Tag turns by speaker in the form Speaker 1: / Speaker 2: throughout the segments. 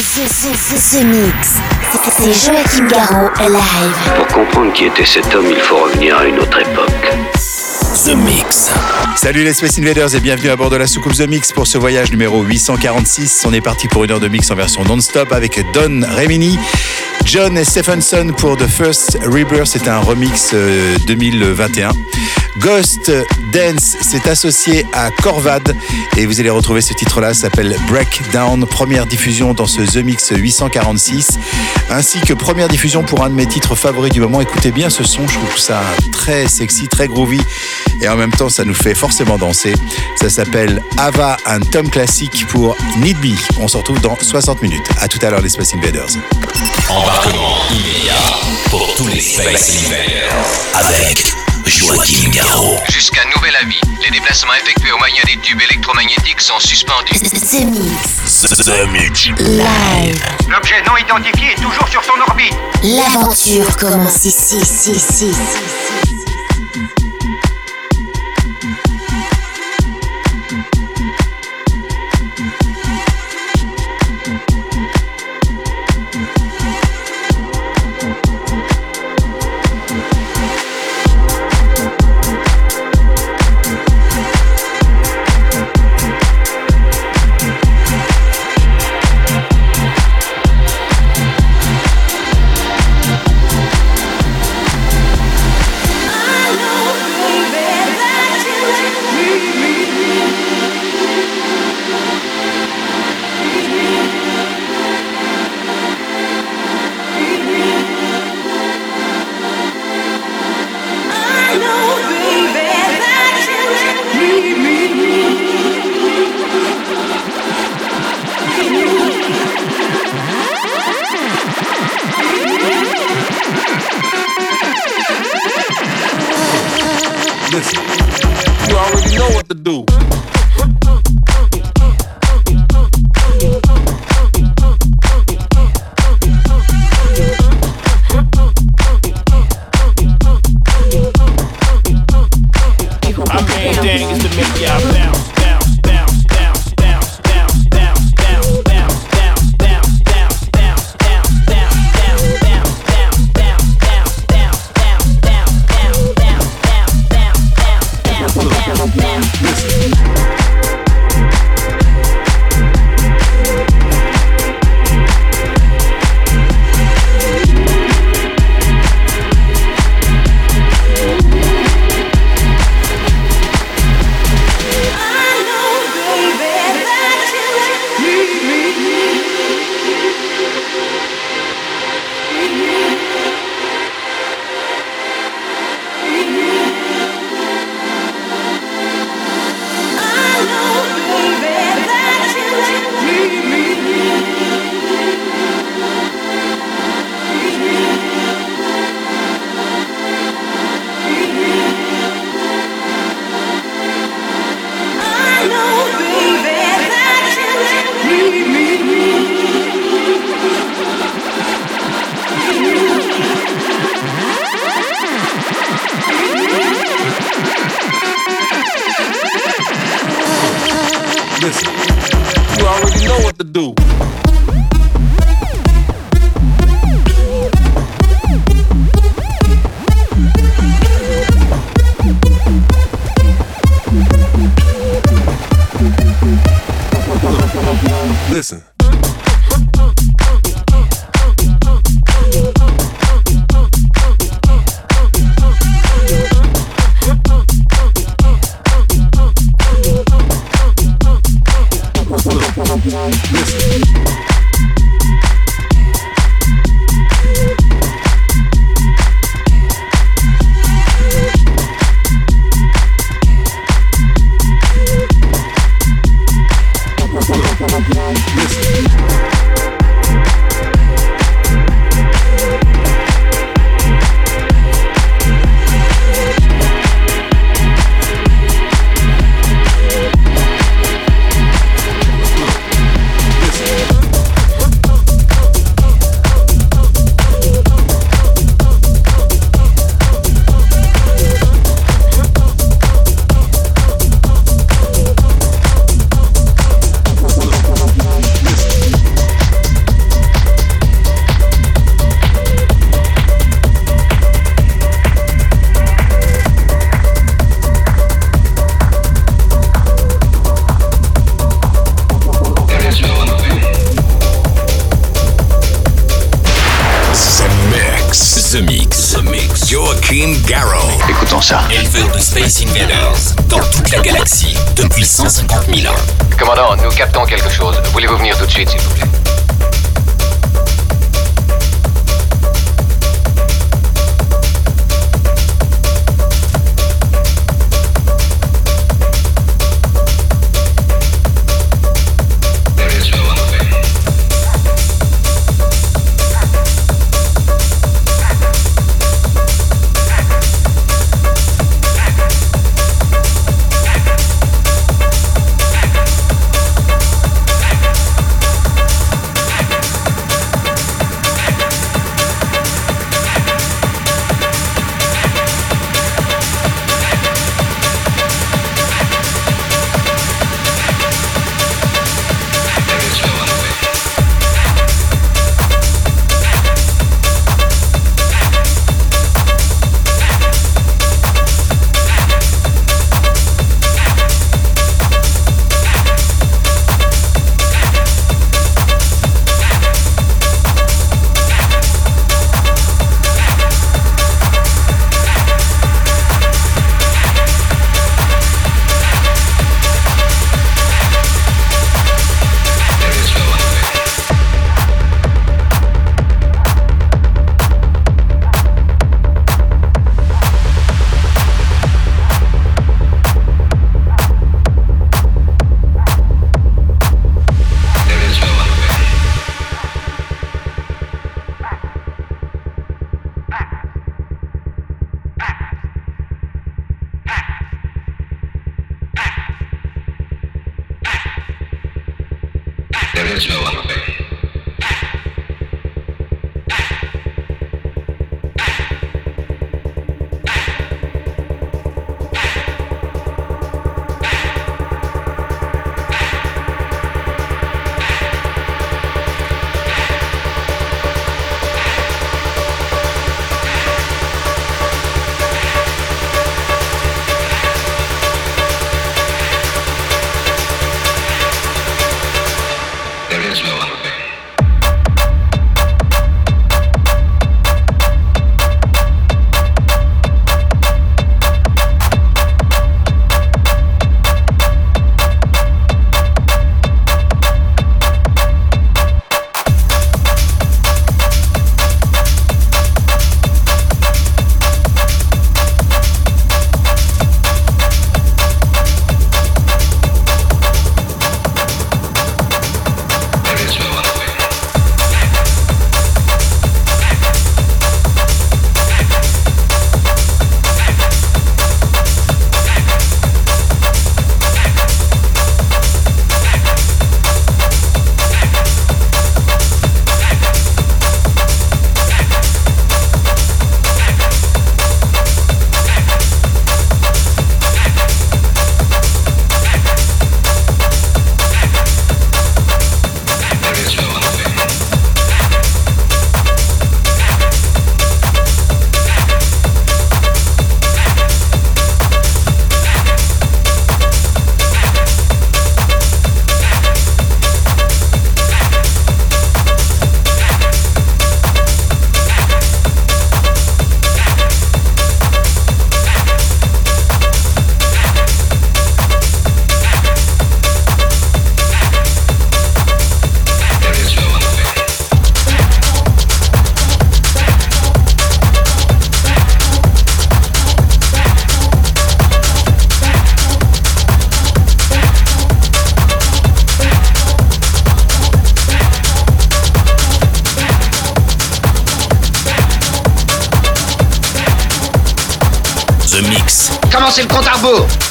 Speaker 1: The, the, the, the Mix. C'est Joachim Garraud live.
Speaker 2: Pour comprendre qui était cet homme, il faut revenir à une autre époque.
Speaker 3: The Mix.
Speaker 4: Salut les Space Invaders et bienvenue à bord de la soucoupe The Mix pour ce voyage numéro 846. On est parti pour une heure de mix en version non-stop avec Don Remini, John et Stephenson pour The First Rebirth. C'est un remix 2021. Ghost Dance s'est associé à Corvad et vous allez retrouver ce titre-là, s'appelle Breakdown, première diffusion dans ce The Mix 846, ainsi que première diffusion pour un de mes titres favoris du moment. Écoutez bien ce son, je trouve ça très sexy, très groovy et en même temps ça nous fait forcément danser. Ça s'appelle Ava, un tome classique pour Need Me. On se retrouve dans 60 minutes. À tout à l'heure les Space Invaders.
Speaker 3: Embarquement immédiat pour tous les Space Invaders avec Joachim Garraud.
Speaker 5: Jusqu'à nouvel avis, les déplacements effectués au moyen des tubes électromagnétiques sont suspendus.
Speaker 1: The Mix.
Speaker 3: The Mix.
Speaker 1: Live.
Speaker 6: L'objet non identifié est toujours sur son orbite.
Speaker 1: L'aventure commence ici, ici, ici,
Speaker 3: Garrow.
Speaker 2: Écoutons ça.
Speaker 3: Éleveur de Space Invaders dans toute la galaxie depuis 150 000 ans.
Speaker 5: Commandant, nous captons quelque chose. Voulez-vous venir tout de suite, s'il vous plaît? Joe.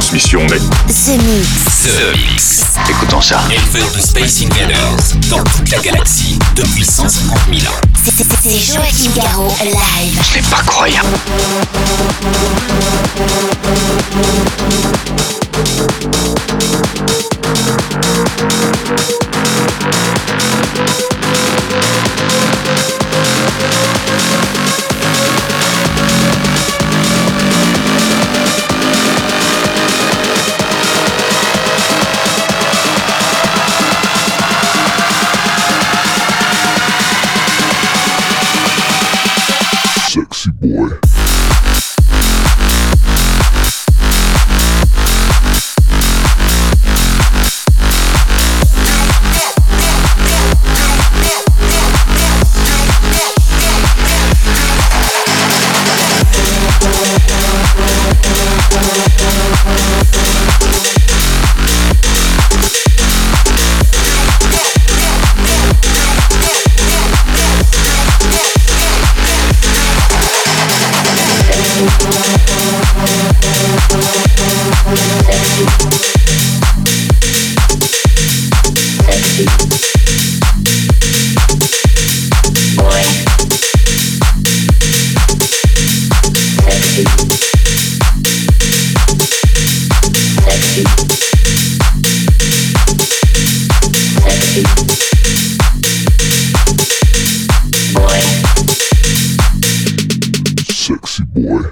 Speaker 7: Transmission nette.
Speaker 1: The Mix.
Speaker 3: The Mix.
Speaker 8: Écoutons ça.
Speaker 3: Éleveur de Space Invaders dans toute la galaxie depuis 150 000 ans.
Speaker 1: C'est- Joachim Garraud, live.
Speaker 8: C'est pas croyable.
Speaker 7: Sexy boy.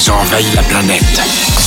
Speaker 9: Ils ont envahi la planète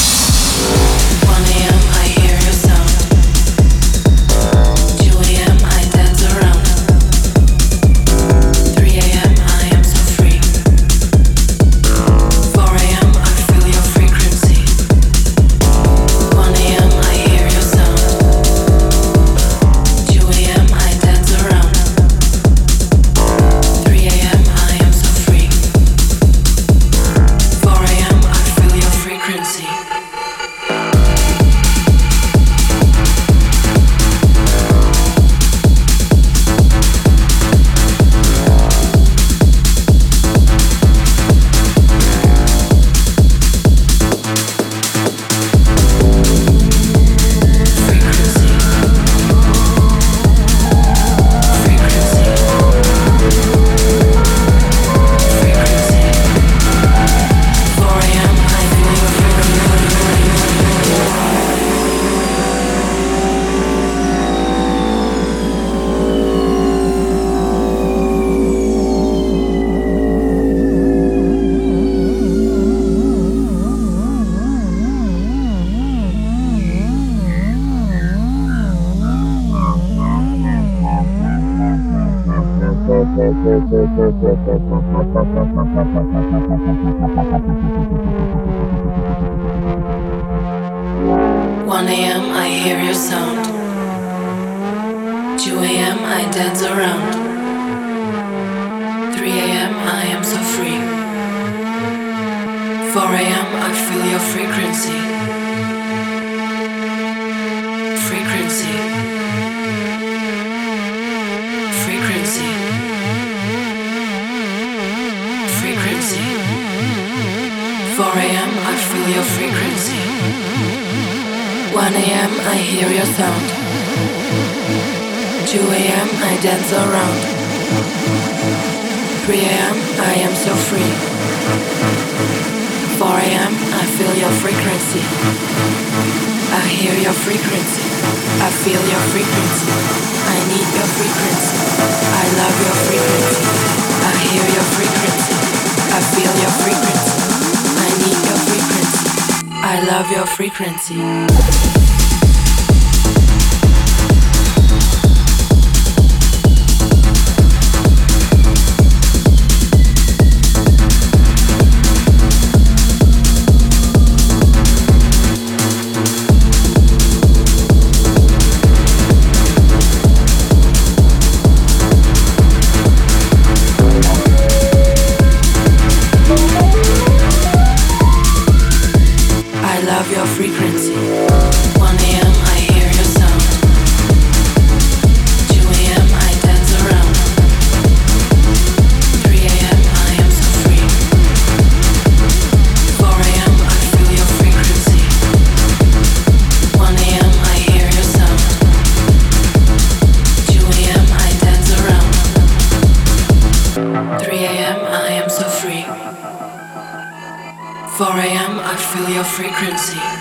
Speaker 9: I hear your sound. 2 AM I dance around. 3 AM I am so free. 4 AM I feel your frequency. Frequency. Frequency. Frequency. 4 AM I feel your frequency. 1 AM I hear your sound. 2 AM I dance around. 3 AM I am so free. 4 AM I feel your frequency. I hear your frequency. I feel your frequency. I need your frequency. I love your frequency. I hear your frequency. I feel your frequency. I need your frequency. I love your frequency. 4 AM I feel your frequency.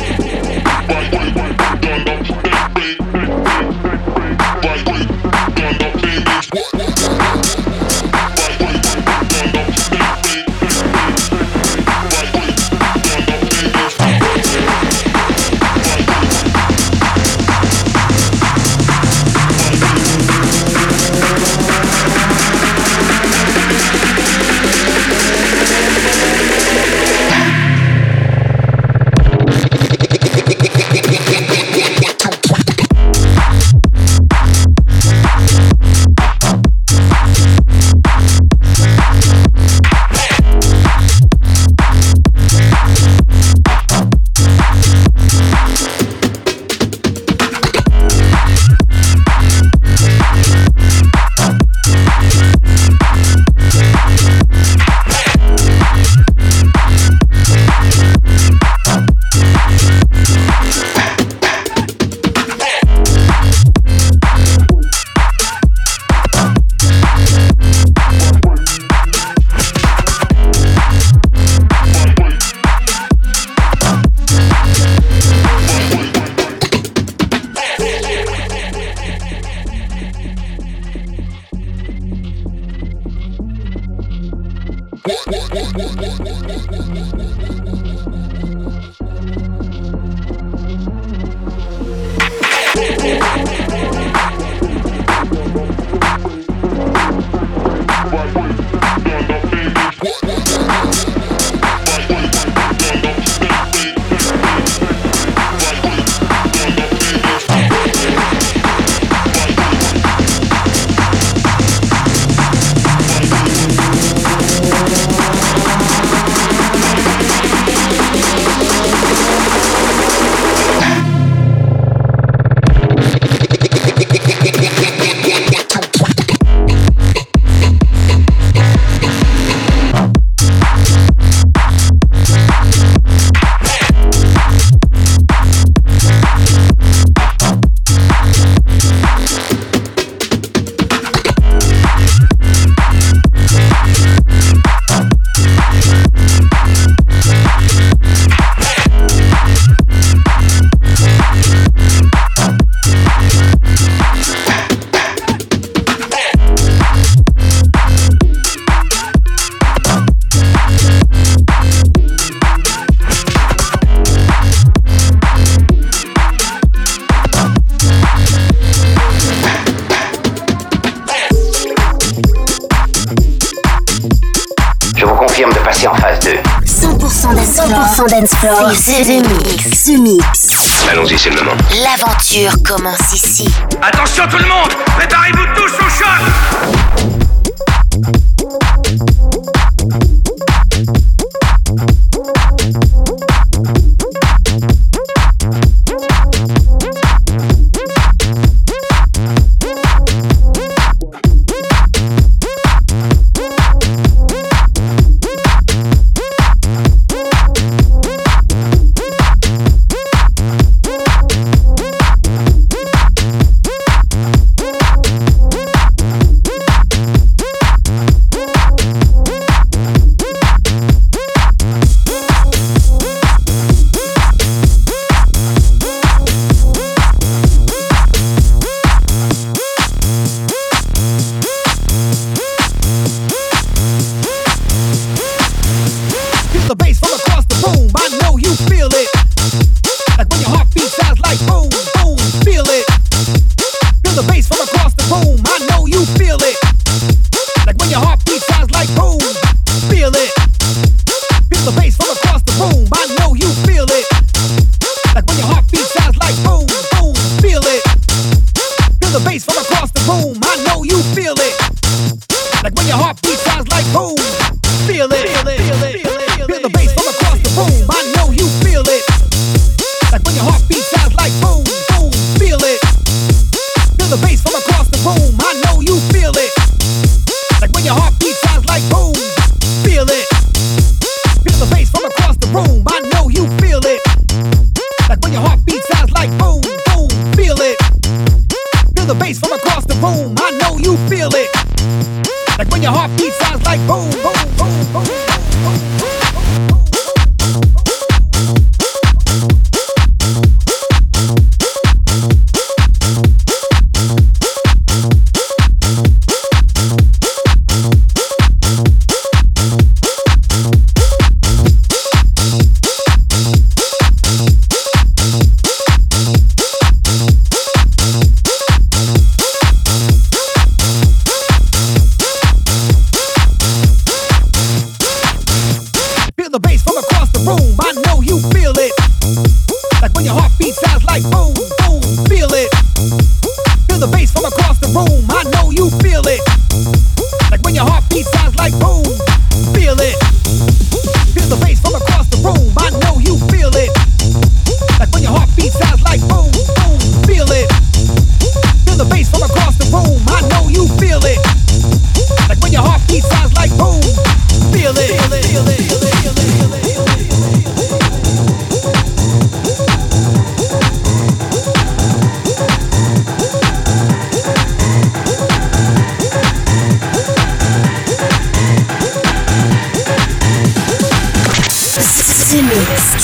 Speaker 1: The Mix. The Mix.
Speaker 5: Allons-y, c'est le moment.
Speaker 1: L'aventure commence ici.
Speaker 6: Attention tout le monde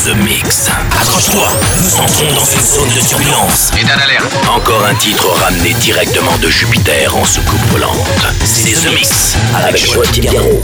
Speaker 10: The
Speaker 1: Mix.
Speaker 3: Accroche-toi, nous entrons dans une zone de turbulence.
Speaker 5: Et d'alerte.
Speaker 3: Encore un titre ramené directement de Jupiter en soucoupe volante. C'est The Mix avec Joël Garraud.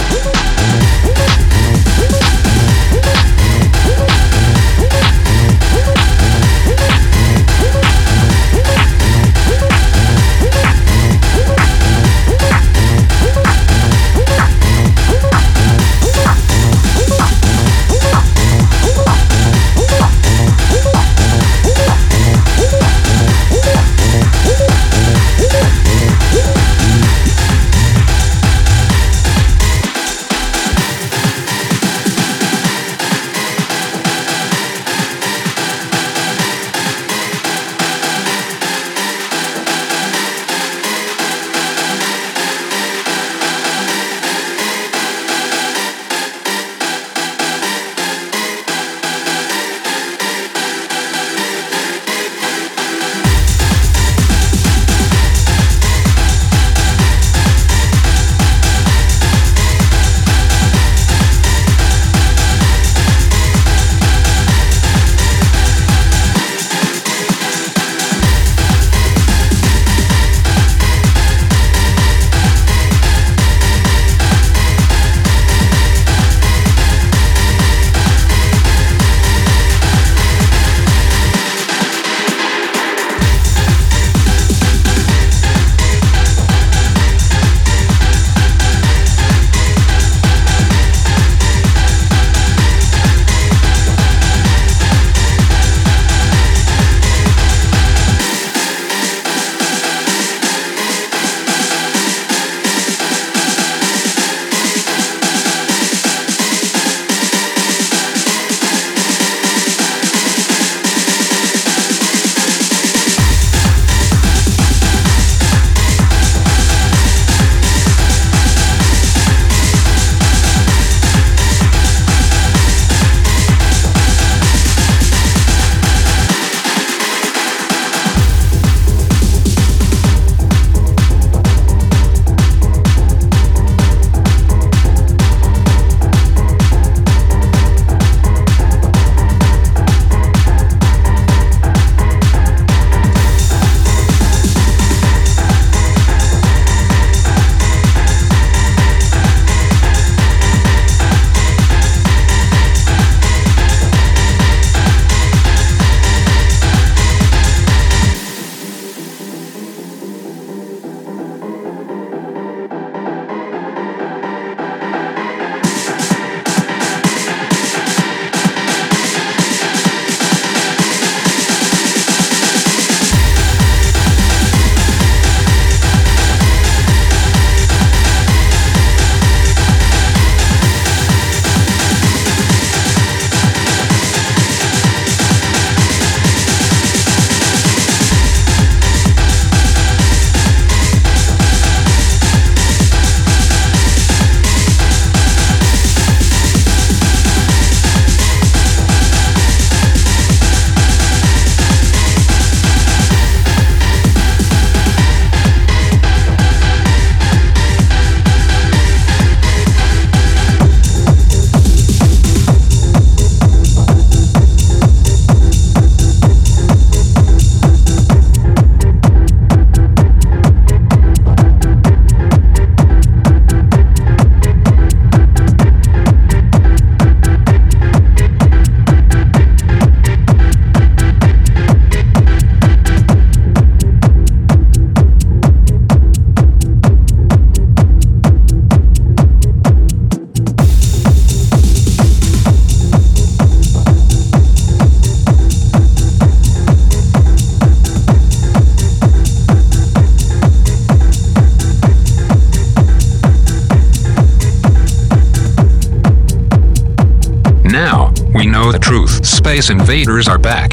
Speaker 11: Space invaders are back.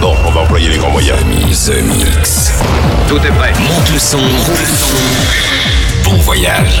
Speaker 12: Bon, on va employer les grands moyens.
Speaker 13: The Mix.
Speaker 14: Tout est prêt.
Speaker 13: Monte le son. Bon voyage.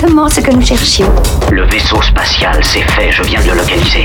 Speaker 15: Ce que nous cherchions.
Speaker 2: Le vaisseau spatial, c'est fait. Je viens de le localiser.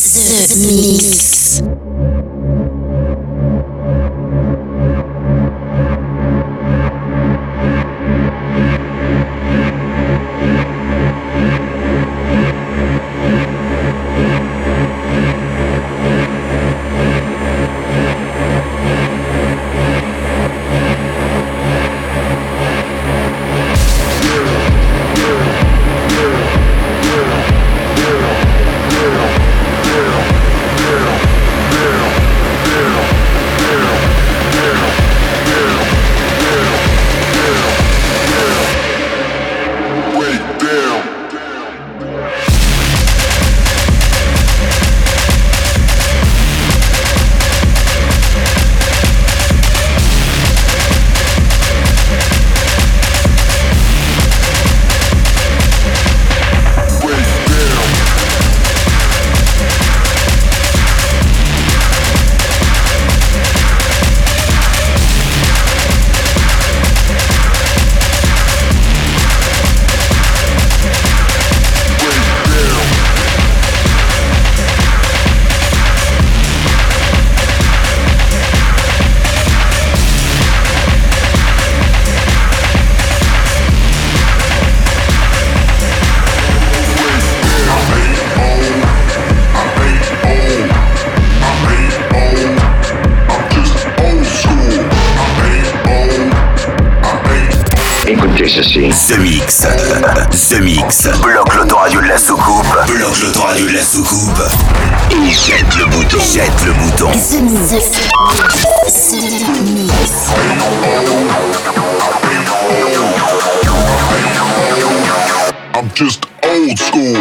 Speaker 7: I'm just old school.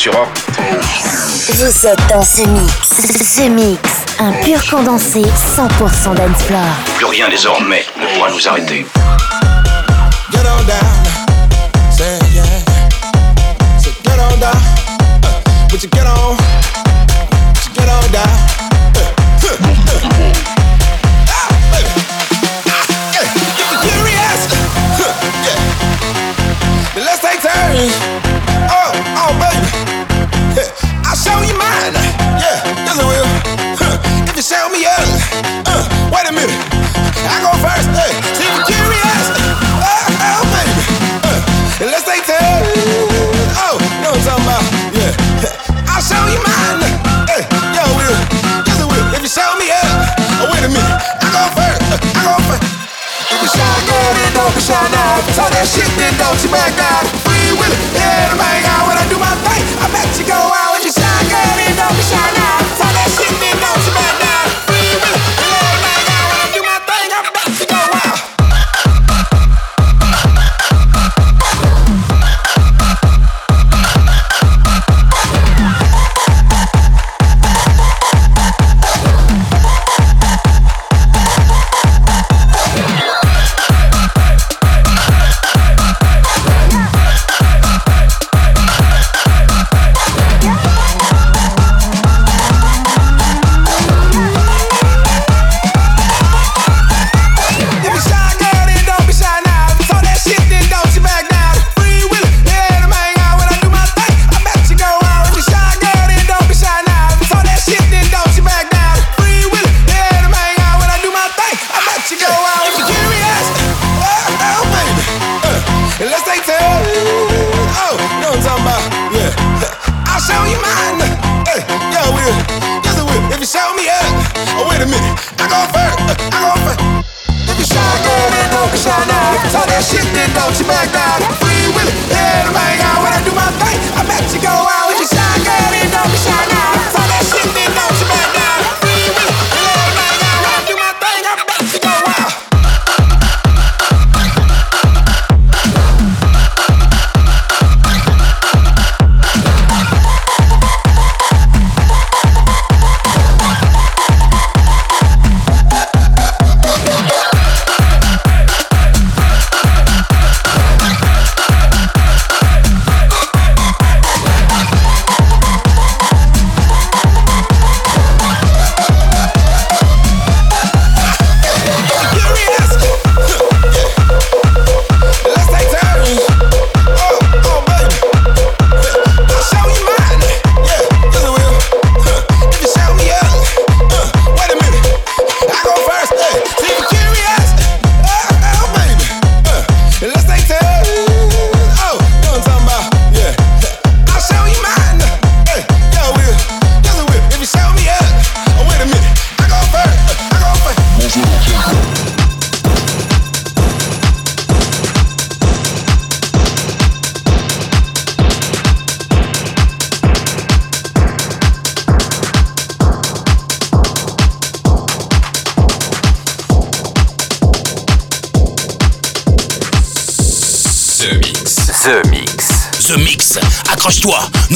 Speaker 5: sur.
Speaker 1: Vous êtes dans ce mix. Ce mix. Un pur condensé 100% d'Ensplore.
Speaker 16: Plus rien désormais ne pourra nous arrêter.
Speaker 17: Get on down. Get on down. Uh, Don't be shy now. So that shit then don't you back down Free will it, yeah, bang out When I do my thing, I bet you go out with your shotgun And don't be shy now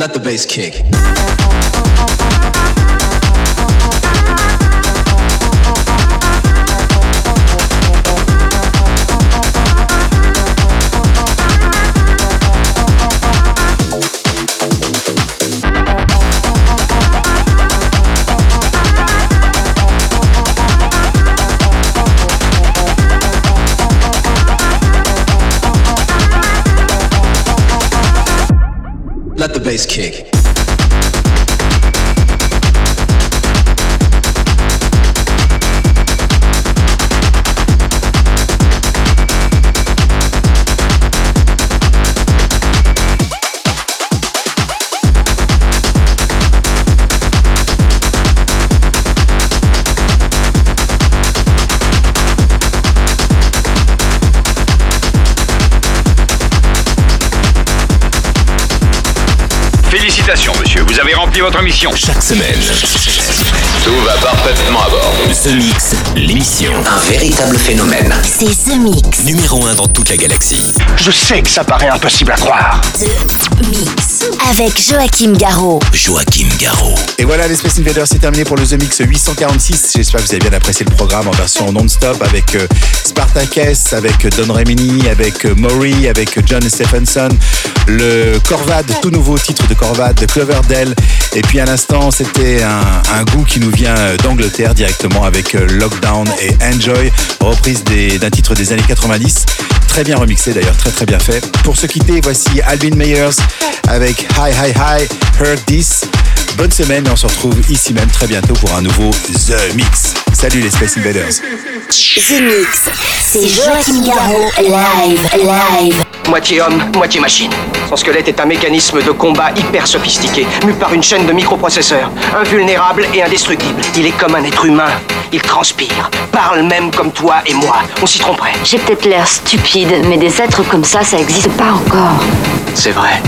Speaker 18: let the bass kick. Bass kick.
Speaker 16: Félicitations, monsieur, vous avez votre mission.
Speaker 3: Chaque semaine,
Speaker 16: Tout va parfaitement à bord.
Speaker 3: The Mix, l'émission. Un véritable phénomène.
Speaker 1: C'est The Mix.
Speaker 3: Numéro 1 dans toute la galaxie.
Speaker 8: Je sais que ça paraît impossible à croire.
Speaker 1: The Mix. Avec Joachim Garraud.
Speaker 3: Joachim Garraud.
Speaker 4: Et voilà, les Space Invaders, c'est terminé pour le The Mix 846. J'espère que vous avez bien apprécié le programme en version non-stop avec euh, Spartacus, avec Don Remini, avec euh, Maury, avec John Stephenson, le Corvad, tout nouveau titre de Corvad, de Cloverdale. Et puis à l'instant, c'était un, goût qui nous vient euh, d'Angleterre directement avec euh, Lockdown et Enjoy, reprise d'un titre des années 90. Très bien remixé d'ailleurs, très très bien fait. Pour se quitter, voici Alvin Meyers avec Hi Hi Hi, Heard This. Bonne semaine et on se retrouve ici même très bientôt pour un nouveau The Mix. Salut les Space Invaders.
Speaker 1: The Mix. C'est Joachim Garraud. Live. Live.
Speaker 19: Moitié homme, moitié machine. Son squelette est un mécanisme de combat hyper sophistiqué, mu par une chaîne de microprocesseurs, invulnérable et indestructible. Il est comme un être humain. Il transpire, parle même comme toi et moi. On s'y tromperait.
Speaker 15: J'ai peut-être l'air stupide, mais des êtres comme ça, ça existe pas encore.
Speaker 19: C'est vrai.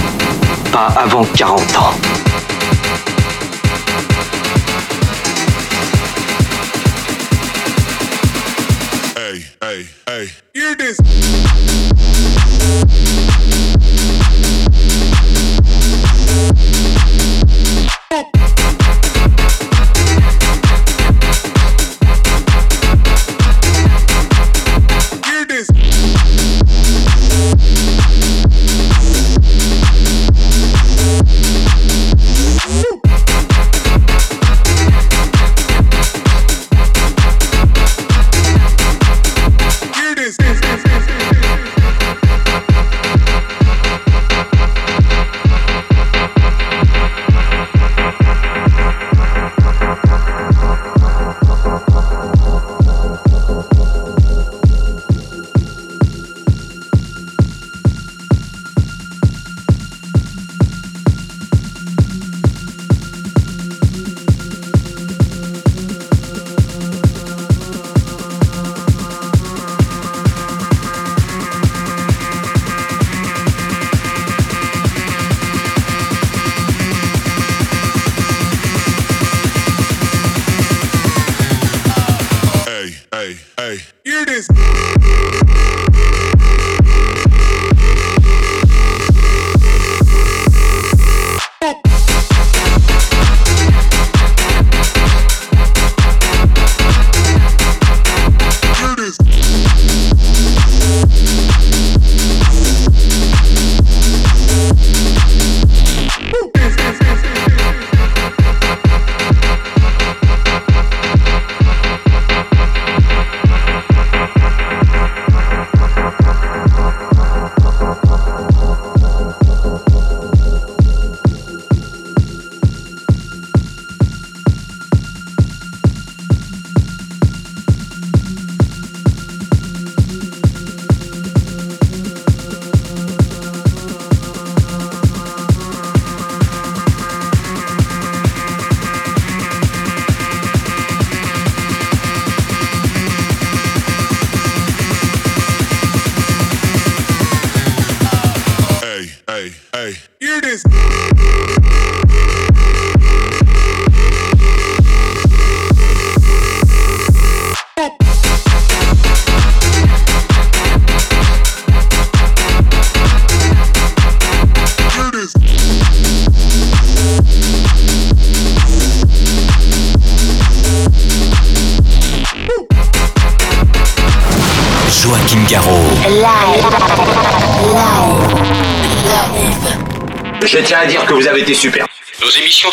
Speaker 19: Pas avant 40 ans.
Speaker 7: Hey. Hear this. Hey. Hear this.